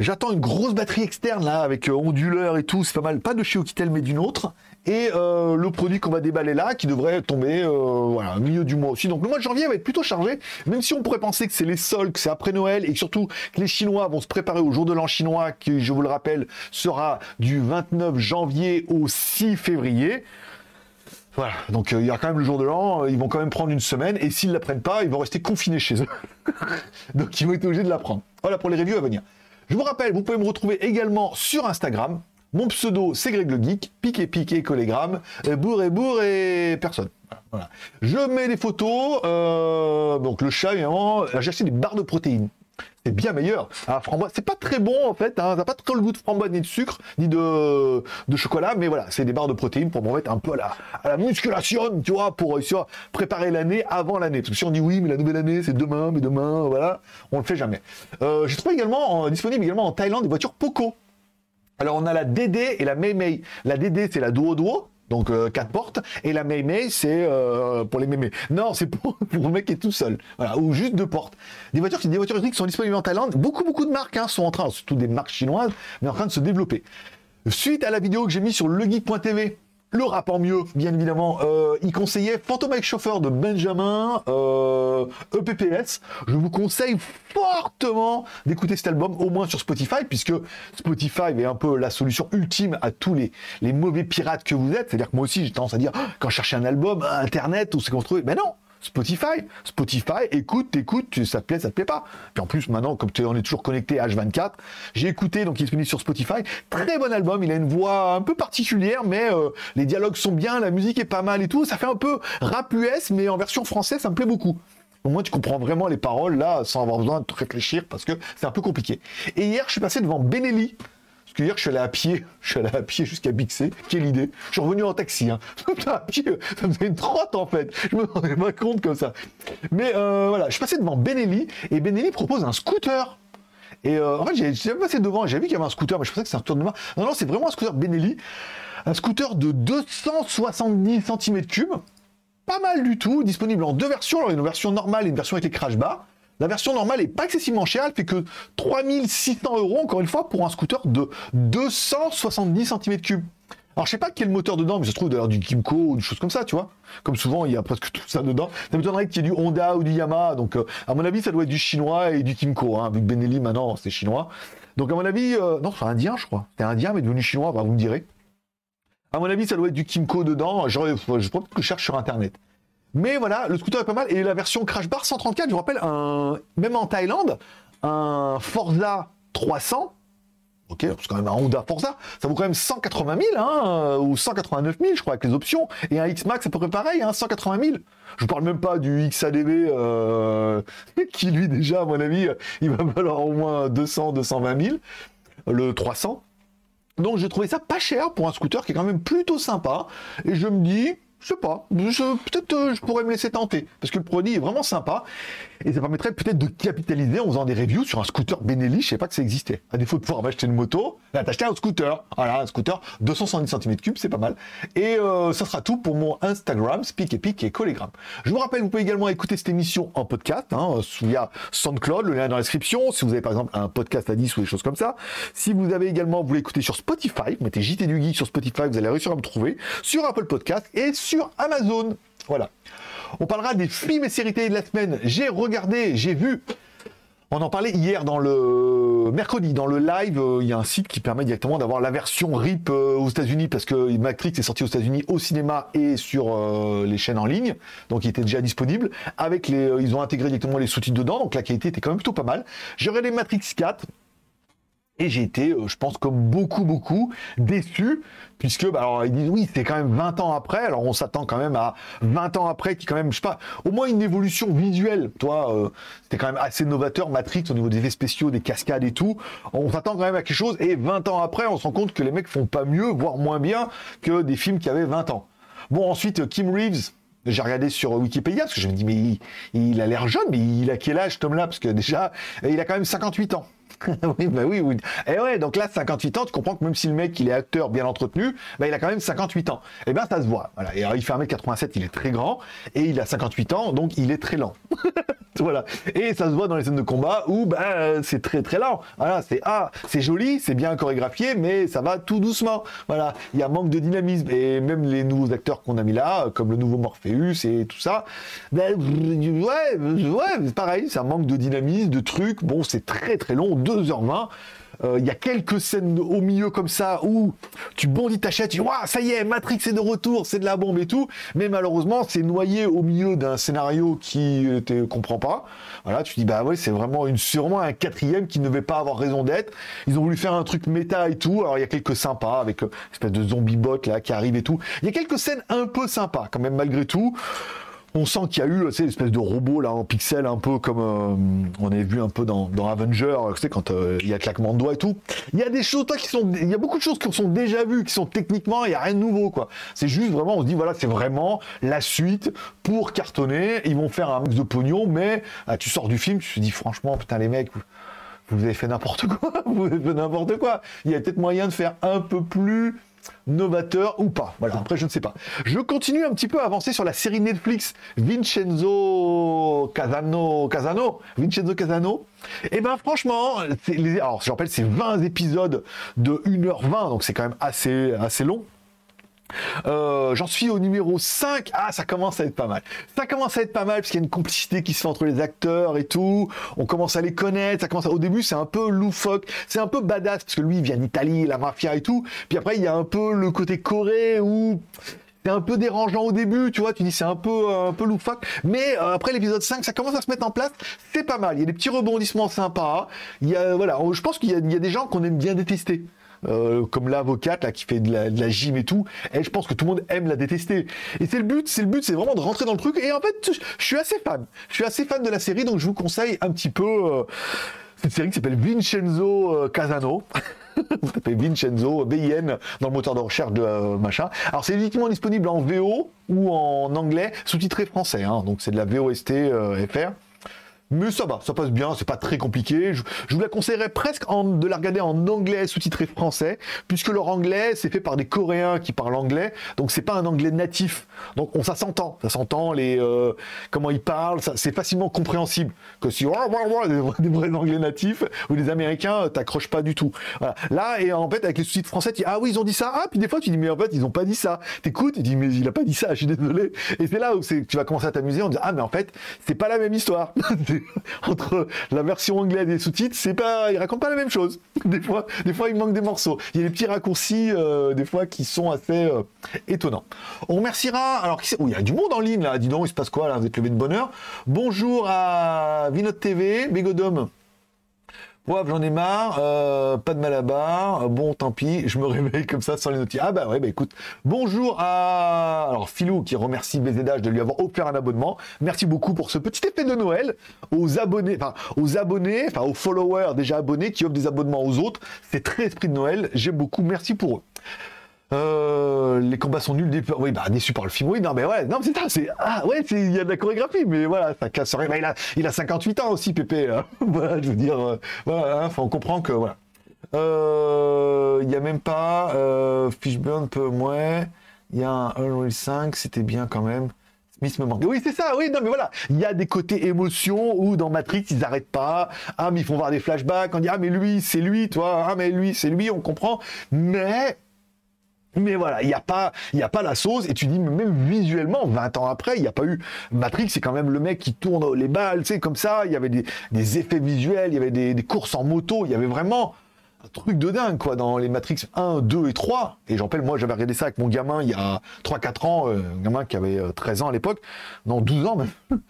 J'attends une grosse batterie externe là avec onduleur et tout, c'est pas mal, pas de chez Oukitel mais d'une autre et euh, le produit qu'on va déballer là qui devrait tomber euh, voilà, au milieu du mois aussi. Donc le mois de janvier va être plutôt chargé, même si on pourrait penser que c'est les soldes, que c'est après Noël et surtout que les Chinois vont se préparer au jour de l'an chinois qui, je vous le rappelle, sera du 29 janvier au 6 février. Voilà, donc euh, il y a quand même le jour de l'an, ils vont quand même prendre une semaine, et s'ils ne la prennent pas, ils vont rester confinés chez eux. *laughs* donc ils vont être obligés de la prendre. Voilà pour les reviews à venir. Je vous rappelle, vous pouvez me retrouver également sur Instagram, mon pseudo, c'est Greg le Geek, piqué, piqué, collégramme, et bourre et personne. Voilà. Je mets des photos, euh, donc le chat, évidemment, j'ai acheté des barres de protéines. C'est bien meilleur. Ah, framboise, c'est pas très bon en fait, hein. ça n'a pas trop le goût de framboise ni de sucre, ni de, de chocolat, mais voilà, c'est des barres de protéines pour me mettre un peu à la, à la musculation, tu vois, pour réussir à préparer l'année avant l'année. Parce que si on dit oui, mais la nouvelle année c'est demain, mais demain, voilà, on le fait jamais. Euh, J'ai trouvé également, disponible également en Thaïlande des voitures Poco. Alors on a la DD et la Mei La DD c'est la Duo Duo, donc euh, quatre portes, et la Mei c'est euh, pour les mémés. Non, c'est *laughs* pour, le mec qui est tout seul, voilà, ou juste deux portes. Des voitures, des voitures qui sont disponibles en Thaïlande. Beaucoup beaucoup de marques hein, sont en train, surtout des marques chinoises, mais en train de se développer. Suite à la vidéo que j'ai mise sur legeek.tv le rap en mieux, bien évidemment. Euh, il conseillait Phantom Chauffeur de Benjamin, euh, EPPS. Je vous conseille fortement d'écouter cet album, au moins sur Spotify, puisque Spotify est un peu la solution ultime à tous les, les mauvais pirates que vous êtes. C'est-à-dire que moi aussi, j'ai tendance à dire, ah, quand je cherche un album, Internet, où c'est qu'on se trouve, ben non Spotify. Spotify, écoute, écoute, ça te plaît, ça te plaît pas. Puis en plus, maintenant, comme on est toujours connecté H24, j'ai écouté, donc il est disponible sur Spotify. Très bon album, il a une voix un peu particulière, mais euh, les dialogues sont bien, la musique est pas mal et tout. Ça fait un peu rap US, mais en version française, ça me plaît beaucoup. Au moins, tu comprends vraiment les paroles là, sans avoir besoin de réfléchir, parce que c'est un peu compliqué. Et hier, je suis passé devant Benelli hier, je suis allé à pied, *laughs* je suis allé à pied jusqu'à Bixé. Quelle idée. Je suis revenu en taxi. Hein. *laughs* à pied, ça me faisait une trotte en fait. Je me rendais pas compte comme ça. Mais euh, voilà, je suis devant Benelli et Benelli propose un scooter. Et euh, en fait, j'ai passé devant, j'ai vu qu'il y avait un scooter, mais je pensais que c'était un retour de main. Non, non, c'est vraiment un scooter Benelli. Un scooter de 270 cm3. Pas mal du tout, disponible en deux versions. Alors, une version normale et une version avec les crash bars. La version normale est pas excessivement chère, elle fait que 3600 euros, encore une fois, pour un scooter de 270 cm3. Alors je sais pas quel moteur dedans, mais ça se trouve d'ailleurs du Kimco ou des choses comme ça, tu vois. Comme souvent, il y a presque tout ça dedans. Ça m'étonnerait qu'il y ait du Honda ou du Yamaha. Donc euh, à mon avis, ça doit être du chinois et du Kimco, hein, que Benelli maintenant c'est chinois. Donc à mon avis, euh, non, c'est indien, je crois. C'est indien, mais devenu chinois, bah, vous me direz. À mon avis, ça doit être du Kimco dedans. Je, peut-être que je cherche sur internet. Mais voilà, le scooter est pas mal. Et la version Crash Bar 134, je vous rappelle, un, même en Thaïlande, un Forza 300, Ok, c'est quand même un Honda Forza, ça vaut quand même 180 000, hein, ou 189 000, je crois, avec les options. Et un X-Max, à peu près pareil, hein, 180 000. Je vous parle même pas du XADV, euh, *laughs* qui lui, déjà, à mon avis, il va valoir au moins 200, 220 000. Le 300. Donc j'ai trouvé ça pas cher pour un scooter qui est quand même plutôt sympa. Et je me dis, je sais pas, peut-être euh, je pourrais me laisser tenter, parce que le produit est vraiment sympa, et ça permettrait peut-être de capitaliser en faisant des reviews sur un scooter Benelli, je sais pas que ça existait. À défaut de pouvoir m'acheter une moto, là t'acheter un scooter, voilà, un scooter 270 cm3, c'est pas mal. Et euh, ça sera tout pour mon Instagram, Speak Epic et Collegram. Je vous rappelle, vous pouvez également écouter cette émission en podcast, hein, via SoundCloud, le lien est dans la description, si vous avez par exemple un podcast à 10 ou des choses comme ça. Si vous avez également, vous l'écoutez sur Spotify, mettez JT du Geek sur Spotify, vous allez réussir à me trouver, sur Apple Podcast et sur Amazon. Voilà. On parlera des films et séries télé de la semaine. J'ai regardé, j'ai vu. On en parlait hier dans le mercredi, dans le live. Euh, il y a un site qui permet directement d'avoir la version RIP euh, aux États-Unis parce que Matrix est sorti aux États-Unis au cinéma et sur euh, les chaînes en ligne. Donc il était déjà disponible. Avec les, ils ont intégré directement les sous-titres dedans. Donc la qualité était quand même plutôt pas mal. J'ai regardé Matrix 4. Et j'ai été, euh, je pense, comme beaucoup, beaucoup, déçu, puisque, bah, alors, ils disent, oui, c'est quand même 20 ans après, alors on s'attend quand même à 20 ans après, qui quand même, je sais pas, au moins une évolution visuelle, toi, euh, c'était quand même assez novateur, Matrix, au niveau des effets spéciaux, des cascades et tout, on s'attend quand même à quelque chose, et 20 ans après, on se rend compte que les mecs font pas mieux, voire moins bien, que des films qui avaient 20 ans. Bon, ensuite, Kim Reeves, j'ai regardé sur Wikipédia, parce que je me dis, mais il, il a l'air jeune, mais il a quel âge, Tom là Parce que déjà, il a quand même 58 ans. *laughs* oui, bah oui, oui. Et ouais, donc là, 58 ans, tu comprends que même si le mec, il est acteur bien entretenu, bah, il a quand même 58 ans. Et eh ben, ça se voit. Voilà. Et alors, il fait 1m87, il est très grand, et il a 58 ans, donc il est très lent. *laughs* voilà. Et ça se voit dans les scènes de combat où, bah, c'est très très lent. Voilà, c'est, ah, c'est joli, c'est bien chorégraphié, mais ça va tout doucement. Voilà. Il y a un manque de dynamisme. Et même les nouveaux acteurs qu'on a mis là, comme le nouveau Morpheus et tout ça, ben, ouais, ouais, pareil, c'est un manque de dynamisme, de trucs. Bon, c'est très très long 2h20. Euh, il y a quelques scènes au milieu comme ça où tu bondis ta chaise, tu dis ça y est, Matrix est de retour, c'est de la bombe et tout. Mais malheureusement, c'est noyé au milieu d'un scénario qui te comprend pas. Voilà, tu dis bah ouais, c'est vraiment une sûrement un quatrième qui ne devait pas avoir raison d'être. Ils ont voulu faire un truc méta et tout. Alors il y a quelques sympas avec euh, une espèce de zombie bot là qui arrive et tout. Il y a quelques scènes un peu sympas quand même malgré tout on sent qu'il y a eu une espèce de robot là en pixel un peu comme euh, on avait vu un peu dans, dans Avenger, tu sais quand euh, il y a claquement de doigts et tout. Il y a des choses toi qui sont il y a beaucoup de choses qui sont déjà vues qui sont techniquement il y a rien de nouveau quoi. C'est juste vraiment on se dit voilà, c'est vraiment la suite pour cartonner, ils vont faire un max de pognon mais ah, tu sors du film, tu te dis franchement putain les mecs vous avez fait n'importe quoi, *laughs* vous avez fait n'importe quoi. Il y a peut-être moyen de faire un peu plus novateur ou pas. Voilà, après je ne sais pas. Je continue un petit peu à avancer sur la série Netflix Vincenzo Casano, Casano, Vincenzo Casano. Et eh ben franchement, alors je rappelle c'est 20 épisodes de 1h20, donc c'est quand même assez, assez long. Euh, j'en suis au numéro 5. Ah, ça commence à être pas mal. Ça commence à être pas mal parce qu'il y a une complicité qui se fait entre les acteurs et tout. On commence à les connaître. Ça commence Au début, c'est un peu loufoque. C'est un peu badass parce que lui, il vient d'Italie, la mafia et tout. Puis après, il y a un peu le côté Corée où c'est un peu dérangeant au début, tu vois, tu dis c'est un peu un peu loufoque, mais euh, après l'épisode 5, ça commence à se mettre en place, c'est pas mal, il y a des petits rebondissements sympas, il y a voilà, je pense qu'il y, a des gens qu'on aime bien détester. Euh, comme l'avocate là qui fait de la, gym et tout, elle, je pense que tout le monde aime la détester. Et c'est le but, c'est le but, c'est vraiment de rentrer dans le truc. Et en fait, je suis assez fan. Je suis assez fan de la série, donc je vous conseille un petit peu euh, cette série qui s'appelle Vincenzo euh, Casano. *laughs* vous tapez Vincenzo, BIN, dans le moteur de recherche de machin. Alors c'est uniquement disponible en VO ou en anglais, sous-titré français. Hein, donc c'est de la VOST FR. Mais ça va, ça passe bien, c'est pas très compliqué. Je, vous la conseillerais presque de la regarder en anglais sous-titré français, puisque leur anglais c'est fait par des Coréens qui parlent anglais, donc c'est pas un anglais natif. Donc on ça s'entend, ça s'entend les euh, comment ils parlent, c'est facilement compréhensible. Que si des, vrais anglais natifs ou des Américains euh, t'accroches pas du tout. Là et en fait avec les sous-titres français, tu dis ah oui ils ont dit ça, ah puis des fois tu dis mais en fait ils ont pas dit ça. T'écoutes, tu dis mais il a pas dit ça, je suis désolé. Et c'est là où tu vas commencer à t'amuser en disant ah mais en fait c'est pas la même histoire. *laughs* *laughs* entre la version anglaise et les sous-titres, c'est pas, ils racontent pas la même chose. *laughs* Des fois, des fois, il manque des morceaux. Il y a des petits raccourcis, euh, des fois, qui sont assez euh, étonnants. On remerciera. Alors, qui il y a du monde en ligne là. Dis donc, il se passe quoi là? Vous êtes levé de bonheur. Bonjour à Vinod TV, Bégodome Ouais, j'en ai marre, euh, pas de malabar, bon, tant pis, *laughs* je me réveille comme ça sans les notifications. Ah bah ouais, bah écoute, bonjour à alors Philou qui remercie BZH de lui avoir offert un abonnement. Merci beaucoup pour ce petit effet de Noël aux abonnés, enfin aux abonnés, enfin aux followers déjà abonnés qui offrent des abonnements aux autres. C'est très esprit de Noël, j'aime beaucoup, merci pour eux. Euh, les combats sont nuls, oui, bah, par le film. Oui, non, mais ouais, non, c'est ça, c'est, ah, ouais, il y a de la chorégraphie, mais voilà, ça casse rien. il a, il a 58 ans aussi, Pépé. Hein. *laughs* voilà, je veux dire, euh, voilà, hein, on comprend que, voilà. Euh, il n'y a même pas, Fishburne peu moins, il y a un Unreal 5, c'était bien quand même. Smith me manque. Oui, c'est ça, oui, non, mais voilà. Il y a des côtés émotion où dans Matrix, ils n'arrêtent pas. Ah, mais ils font voir des flashbacks. On dit, ah, mais lui, c'est lui, toi. Ah, mais lui, c'est lui, on comprend. Mais mais voilà, il n'y a, pas, a pas la sauce, et tu dis, même visuellement, 20 ans après, il n'y a pas eu. Matrix, c'est quand même le mec qui tourne les balles, tu sais, comme ça, il y avait des, effets visuels, il y avait des courses en moto, il y avait vraiment truc de dingue, quoi, dans les Matrix 1, 2 et 3. Et j'en rappelle, moi, j'avais regardé ça avec mon gamin il y a 3-4 ans, euh, un gamin qui avait 13 euh, ans à l'époque, non, 12 ans même. *laughs*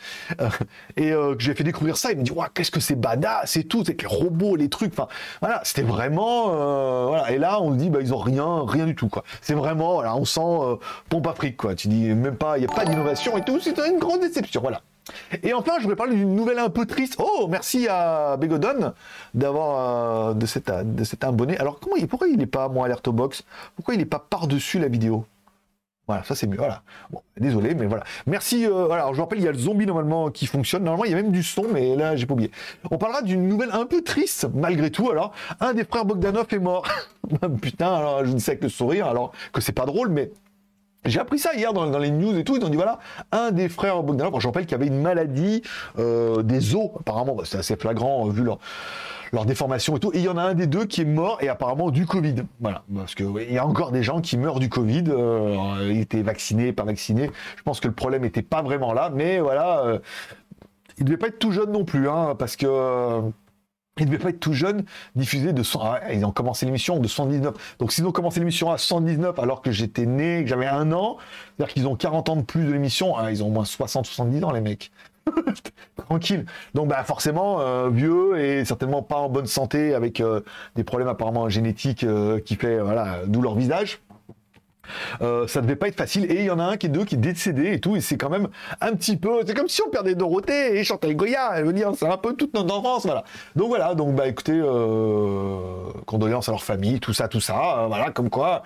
Euh, et que j'ai fait découvrir ça, il me dit, ouais, qu'est-ce que c'est badass c'est tout, c'est les robots, les trucs, enfin, voilà, c'était vraiment, voilà. Et là, on dit, bah, ils ont rien, rien du tout, quoi. C'est vraiment, voilà, on sent pompe afrique, quoi. Tu dis, même pas, il n'y a pas d'innovation et tout, c'est une grande déception, voilà. Et enfin, je voudrais parler d'une nouvelle un peu triste. Oh, merci à Begodon d'avoir euh, de, cet, de abonné. Alors, comment, pourquoi il n'est pas mon alerte box? Pourquoi il n'est pas par-dessus la vidéo? Voilà, ça c'est mieux. Voilà. Bon, désolé, mais voilà. Merci. Euh, alors, je rappelle, il y a le zombie normalement qui fonctionne. Normalement, il y a même du son, mais là, j'ai pas oublié. On parlera d'une nouvelle un peu triste, malgré tout. Alors, un des frères Bogdanov est mort. *laughs* Putain, alors, je ne sais que sourire, alors que c'est pas drôle, mais j'ai appris ça hier dans, les news et tout. Ils ont dit voilà, un des frères Bogdanov, je rappelle qu'il avait une maladie euh, des os, apparemment, bah, c'est assez flagrant euh, vu leur, déformation et tout. Et il y en a un des deux qui est mort et apparemment du Covid. Voilà, parce que il y a encore des gens qui meurent du Covid. Euh, ils étaient vaccinés, pas vaccinés. Je pense que le problème n'était pas vraiment là, mais voilà, euh, il devait pas être tout jeune non plus, hein, parce que ils ne devaient pas être tout jeunes, diffusés de 100, ah, ils ont commencé l'émission de 119. Donc s'ils ont commencé l'émission à 119 alors que j'étais né, que j'avais un an, c'est-à-dire qu'ils ont 40 ans de plus de l'émission, ah, ils ont au moins 60-70 ans les mecs. *laughs* Tranquille. Donc bah forcément euh, vieux et certainement pas en bonne santé avec euh, des problèmes apparemment génétiques euh, qui fait voilà d'où leur visage. Euh, ça devait pas être facile. Et il y en a un qui est deux qui est décédé et tout. Et c'est quand même un petit peu. C'est comme si on perdait Dorothée et Chantal Goya. Elle veut dire, c'est un peu toute notre enfance. Voilà. Donc voilà. Donc bah écoutez, euh, condoléances à leur famille, tout ça, tout ça. Euh, voilà, comme quoi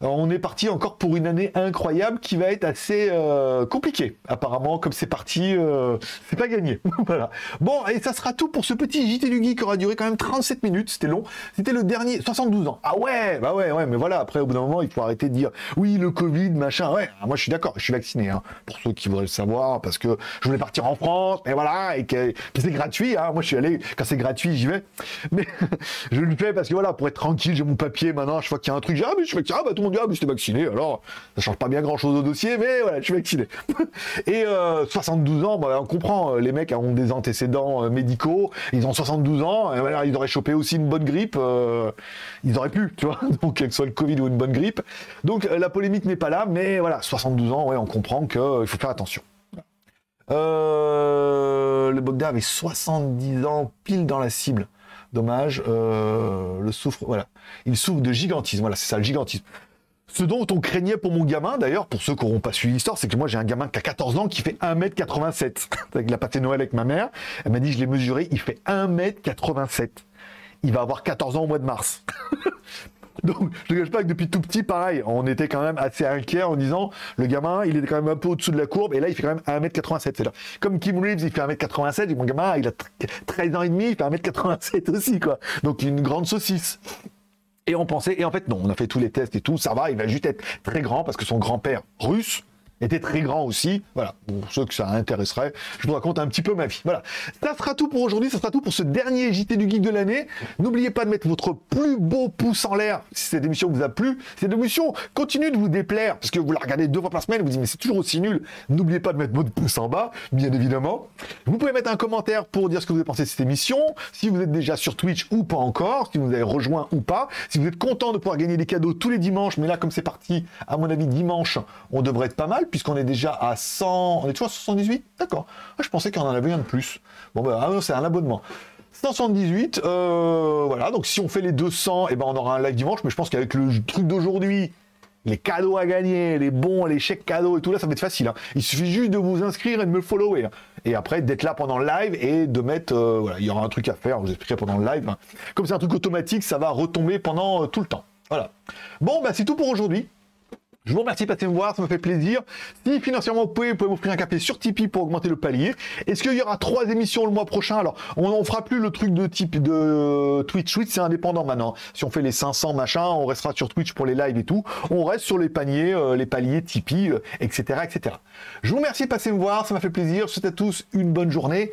on est parti encore pour une année incroyable qui va être assez euh, compliquée. Apparemment, comme c'est parti, euh, c'est pas gagné. *laughs* Bon, et ça sera tout pour ce petit JT du Geek qui aura duré quand même 37 minutes. C'était long. C'était le dernier, 72 ans. Ah ouais, bah ouais, ouais, mais voilà. Après, au bout d'un moment, il faut arrêter de dire oui, le Covid, machin. Ouais, ah, moi je suis d'accord, je suis vacciné. Hein, pour ceux qui voudraient le savoir, parce que je voulais partir en France, et voilà, et que c'est gratuit. Hein, moi, je suis allé quand c'est gratuit, j'y vais. *laughs* Mais *laughs* je le fais parce que voilà, pour être tranquille, j'ai mon papier. Maintenant, je vois qu'il y a un truc. Ah mais je fais ah bah tout mon dieu, ah, mais vacciné, alors ça change pas bien grand chose au dossier, mais voilà, je suis vacciné. *laughs* Et 72 euh, ans, bah, on comprend, euh, les mecs ont des antécédents euh, médicaux, ils ont 72 ans, ils auraient chopé aussi une bonne grippe, ils auraient pu, tu vois, *laughs* donc quel soit le Covid ou une bonne grippe. Donc la polémique n'est pas là, mais voilà, 72 ans, ouais, on comprend qu'il faut faire attention. le Bogdan avait 70 ans pile dans la cible. Dommage, le souffre, voilà. Il souffre de gigantisme, voilà, c'est ça, le gigantisme. Ce dont on craignait pour mon gamin, d'ailleurs, pour ceux qui n'auront pas suivi l'histoire, c'est que moi j'ai un gamin qui a 14 ans qui fait 1m87. il a passé Noël avec ma mère. Elle m'a dit, je l'ai mesuré, il fait 1m87. Il va avoir 14 ans au mois de mars. *laughs* Donc, je ne cache pas que depuis tout petit, pareil, on était quand même assez inquiets en disant, le gamin, il était quand même un peu au-dessous de la courbe, et là, il fait quand même 1m87. C'est. Comme Kim Reeves, il fait 1m87, et mon gamin, il a 13 ans et demi, il fait 1m87 aussi, quoi. Donc, une grande saucisse. Et on pensait, et en fait non, on a fait tous les tests et tout, ça va, il va juste être très grand parce que son grand-père russe était très grand aussi. Voilà, pour ceux que ça intéresserait, je vous raconte un petit peu ma vie. Voilà, ça sera tout pour aujourd'hui, ça sera tout pour ce dernier JT du Geek de l'année. N'oubliez pas de mettre votre plus beau pouce en l'air si cette émission vous a plu. Si cette émission continue de vous déplaire, parce que vous la regardez deux fois par semaine, vous dites mais c'est toujours aussi nul. N'oubliez pas de mettre votre pouce en bas, bien évidemment. Vous pouvez mettre un commentaire pour dire ce que vous avez pensé de cette émission, si vous êtes déjà sur Twitch ou pas encore, si vous avez rejoint ou pas, si vous êtes content de pouvoir gagner des cadeaux tous les dimanches, mais là comme c'est parti, à mon avis dimanche, on devrait être pas mal puisqu'on est déjà à 100. On est toujours à 78 D'accord. Ah, je pensais qu'on en avait un de plus. Bon, ben, ah, c'est un abonnement. 178, euh, voilà, donc si on fait les 200, et eh ben on aura un live dimanche, mais je pense qu'avec le truc d'aujourd'hui, les cadeaux à gagner, les bons, les chèques cadeaux et tout là, ça va être facile. Hein. Il suffit juste de vous inscrire et de me follower. Hein. Et après, d'être là pendant le live et de mettre. Euh, voilà, il y aura un truc à faire, je vous expliquerai pendant le live. Hein. Comme c'est un truc automatique, ça va retomber pendant euh, tout le temps. Voilà. Bon, bah c'est tout pour aujourd'hui. Je vous remercie de passer me voir, ça me fait plaisir. Si financièrement vous pouvez, vous pouvez m'offrir un café sur Tipeee pour augmenter le palier. Est-ce qu'il y aura trois émissions le mois prochain? Alors, on ne fera plus le truc de type de Twitch. Twitch, c'est indépendant maintenant. Si on fait les 500 machin, on restera sur Twitch pour les lives et tout. On reste sur les paniers, euh, les paliers Tipeee, etc., euh, etc. Je vous remercie de passer me voir, ça m'a fait plaisir. Je souhaite à tous une bonne journée,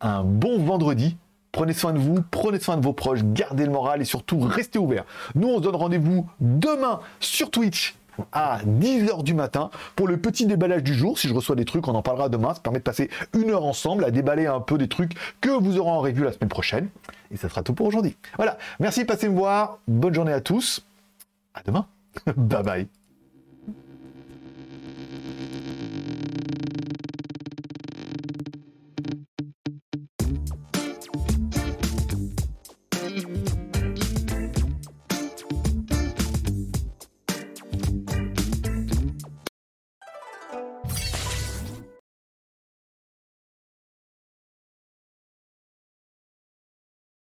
un bon vendredi. Prenez soin de vous, prenez soin de vos proches, gardez le moral et surtout restez ouverts. Nous, on se donne rendez-vous demain sur Twitch à 10h du matin pour le petit déballage du jour. Si je reçois des trucs, on en parlera demain. Ça permet de passer une heure ensemble à déballer un peu des trucs que vous aurez en revue la semaine prochaine. Et ça sera tout pour aujourd'hui. Voilà. Merci de passer me voir. Bonne journée à tous. À demain. *laughs* bye bye.